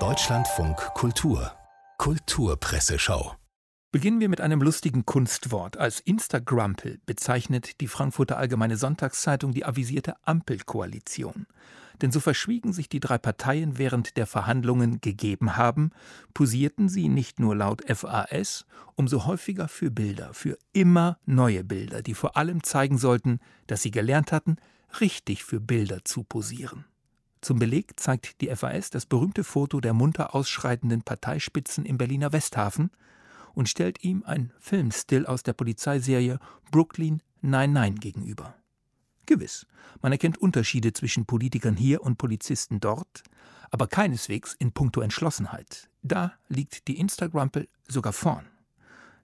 Deutschlandfunk Kultur Kulturpresseschau Beginnen wir mit einem lustigen Kunstwort. Als Instagrampel bezeichnet die Frankfurter Allgemeine Sonntagszeitung die avisierte Ampelkoalition. Denn so verschwiegen sich die drei Parteien während der Verhandlungen gegeben haben, posierten sie nicht nur laut FAS, umso häufiger für Bilder, für immer neue Bilder, die vor allem zeigen sollten, dass sie gelernt hatten, richtig für Bilder zu posieren. Zum Beleg zeigt die FAS das berühmte Foto der munter ausschreitenden Parteispitzen im Berliner Westhafen und stellt ihm ein Filmstill aus der Polizeiserie Brooklyn 99 gegenüber. Gewiss, man erkennt Unterschiede zwischen Politikern hier und Polizisten dort, aber keineswegs in puncto Entschlossenheit. Da liegt die Instagrampel sogar vorn.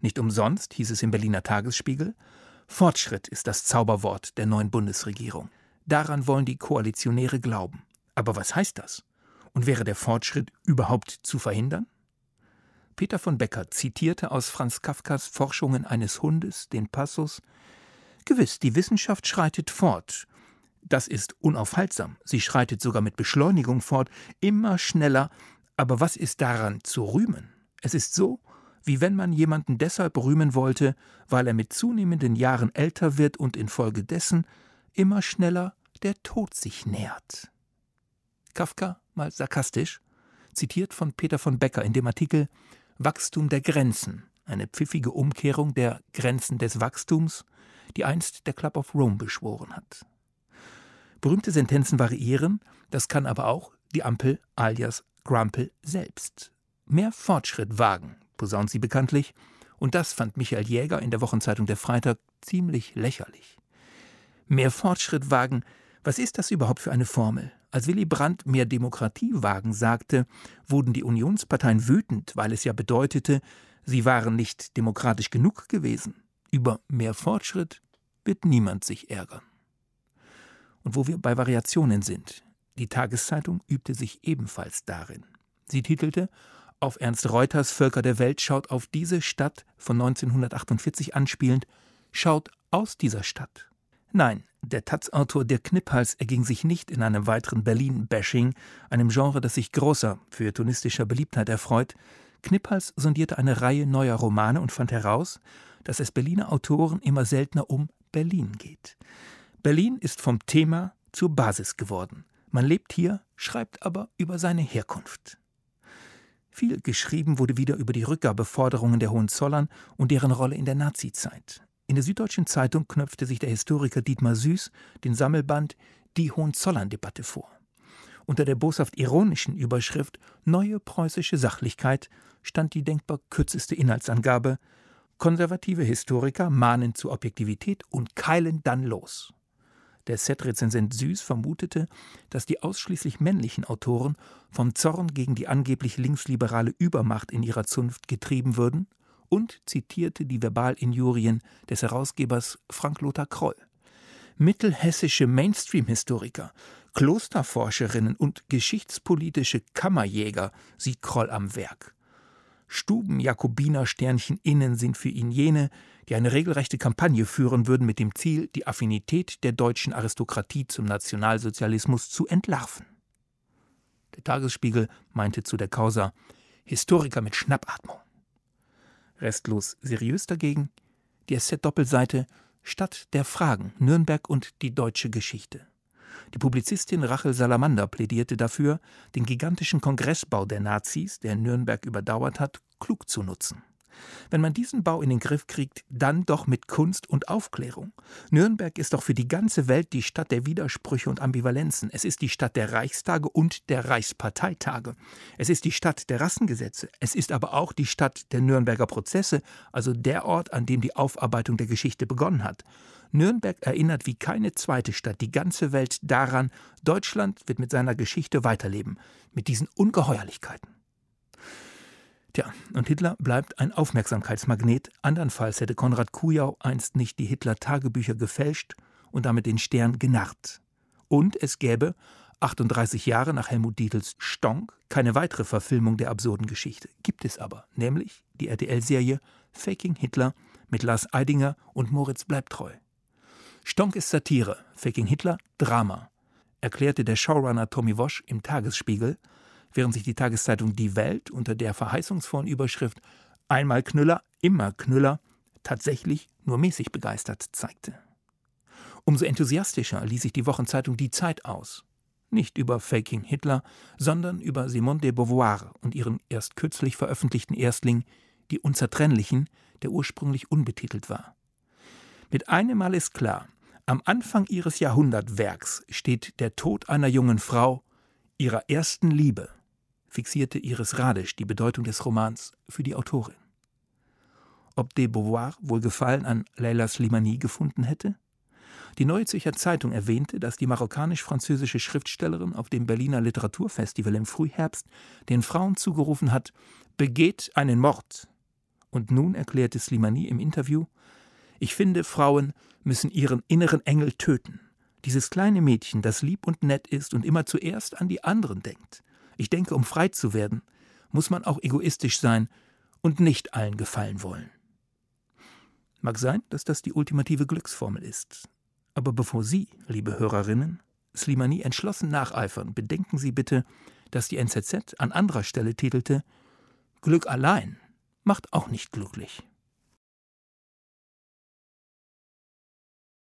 Nicht umsonst hieß es im Berliner Tagesspiegel, Fortschritt ist das Zauberwort der neuen Bundesregierung. Daran wollen die Koalitionäre glauben. Aber was heißt das? Und wäre der Fortschritt überhaupt zu verhindern? Peter von Becker zitierte aus Franz Kafkas Forschungen eines Hundes den Passus Gewiss, die Wissenschaft schreitet fort. Das ist unaufhaltsam. Sie schreitet sogar mit Beschleunigung fort, immer schneller. Aber was ist daran zu rühmen? Es ist so, wie wenn man jemanden deshalb rühmen wollte, weil er mit zunehmenden Jahren älter wird und infolgedessen immer schneller der Tod sich nähert. Kafka, mal sarkastisch, zitiert von Peter von Becker in dem Artikel Wachstum der Grenzen, eine pfiffige Umkehrung der Grenzen des Wachstums, die einst der Club of Rome beschworen hat. Berühmte Sentenzen variieren, das kann aber auch die Ampel alias Grumpel selbst. Mehr Fortschritt wagen, posaunt sie bekanntlich, und das fand Michael Jäger in der Wochenzeitung Der Freitag ziemlich lächerlich. Mehr Fortschritt wagen, was ist das überhaupt für eine Formel? Als Willy Brandt mehr Demokratie wagen sagte, wurden die Unionsparteien wütend, weil es ja bedeutete, sie waren nicht demokratisch genug gewesen. Über mehr Fortschritt wird niemand sich ärgern. Und wo wir bei Variationen sind, die Tageszeitung übte sich ebenfalls darin. Sie titelte auf Ernst Reuters Völker der Welt schaut auf diese Stadt von 1948 anspielend, schaut aus dieser Stadt. Nein, der Taz-Autor Dirk Kniphals erging sich nicht in einem weiteren Berlin-Bashing, einem Genre, das sich großer feuilletonistischer Beliebtheit erfreut. Kniphals sondierte eine Reihe neuer Romane und fand heraus, dass es Berliner Autoren immer seltener um Berlin geht. Berlin ist vom Thema zur Basis geworden. Man lebt hier, schreibt aber über seine Herkunft. Viel geschrieben wurde wieder über die Rückgabeforderungen der Hohenzollern und deren Rolle in der Nazizeit. In der Süddeutschen Zeitung knöpfte sich der Historiker Dietmar Süß den Sammelband Die Hohenzollern-Debatte vor. Unter der boshaft ironischen Überschrift Neue preußische Sachlichkeit stand die denkbar kürzeste Inhaltsangabe Konservative Historiker mahnen zur Objektivität und keilen dann los. Der Set-Rezensent Süß vermutete, dass die ausschließlich männlichen Autoren vom Zorn gegen die angeblich linksliberale Übermacht in ihrer Zunft getrieben würden und zitierte die Verbalinjurien des Herausgebers Frank Lothar Kroll. Mittelhessische Mainstream-Historiker, Klosterforscherinnen und geschichtspolitische Kammerjäger sieht Kroll am Werk. Stuben-Jakobiner-Sternchen innen sind für ihn jene, die eine regelrechte Kampagne führen würden mit dem Ziel, die Affinität der deutschen Aristokratie zum Nationalsozialismus zu entlarven. Der Tagesspiegel meinte zu der Causa Historiker mit Schnappatmung. Restlos seriös dagegen die SZ-Doppelseite Stadt der Fragen Nürnberg und die deutsche Geschichte. Die Publizistin Rachel Salamander plädierte dafür, den gigantischen Kongressbau der Nazis, der Nürnberg überdauert hat, klug zu nutzen. Wenn man diesen Bau in den Griff kriegt, dann doch mit Kunst und Aufklärung. Nürnberg ist doch für die ganze Welt die Stadt der Widersprüche und Ambivalenzen. Es ist die Stadt der Reichstage und der Reichsparteitage. Es ist die Stadt der Rassengesetze. Es ist aber auch die Stadt der Nürnberger Prozesse, also der Ort, an dem die Aufarbeitung der Geschichte begonnen hat. Nürnberg erinnert wie keine zweite Stadt die ganze Welt daran, Deutschland wird mit seiner Geschichte weiterleben, mit diesen Ungeheuerlichkeiten. Tja, und Hitler bleibt ein Aufmerksamkeitsmagnet. Andernfalls hätte Konrad Kujau einst nicht die Hitler-Tagebücher gefälscht und damit den Stern genarrt. Und es gäbe, 38 Jahre nach Helmut Dietls Stonk, keine weitere Verfilmung der absurden Geschichte. Gibt es aber, nämlich die RTL-Serie Faking Hitler mit Lars Eidinger und Moritz Bleibtreu. Stonk ist Satire, Faking Hitler Drama. erklärte der Showrunner Tommy Wosch im Tagesspiegel, während sich die Tageszeitung Die Welt unter der verheißungsvollen Überschrift Einmal Knüller, immer Knüller tatsächlich nur mäßig begeistert zeigte. Umso enthusiastischer ließ sich die Wochenzeitung Die Zeit aus. Nicht über Faking Hitler, sondern über Simone de Beauvoir und ihren erst kürzlich veröffentlichten Erstling Die Unzertrennlichen, der ursprünglich unbetitelt war. Mit einem Mal ist klar, am Anfang ihres Jahrhundertwerks steht der Tod einer jungen Frau, ihrer ersten Liebe, fixierte Iris Radisch die Bedeutung des Romans für die Autorin. Ob de Beauvoir wohl Gefallen an Leila Slimani gefunden hätte? Die Neue Zürcher Zeitung erwähnte, dass die marokkanisch-französische Schriftstellerin auf dem Berliner Literaturfestival im Frühherbst den Frauen zugerufen hat, begeht einen Mord. Und nun erklärte Slimani im Interview, ich finde, Frauen müssen ihren inneren Engel töten. Dieses kleine Mädchen, das lieb und nett ist und immer zuerst an die anderen denkt. Ich denke, um frei zu werden, muss man auch egoistisch sein und nicht allen gefallen wollen. Mag sein, dass das die ultimative Glücksformel ist. Aber bevor Sie, liebe Hörerinnen, Slimani entschlossen nacheifern, bedenken Sie bitte, dass die NZZ an anderer Stelle titelte Glück allein macht auch nicht glücklich.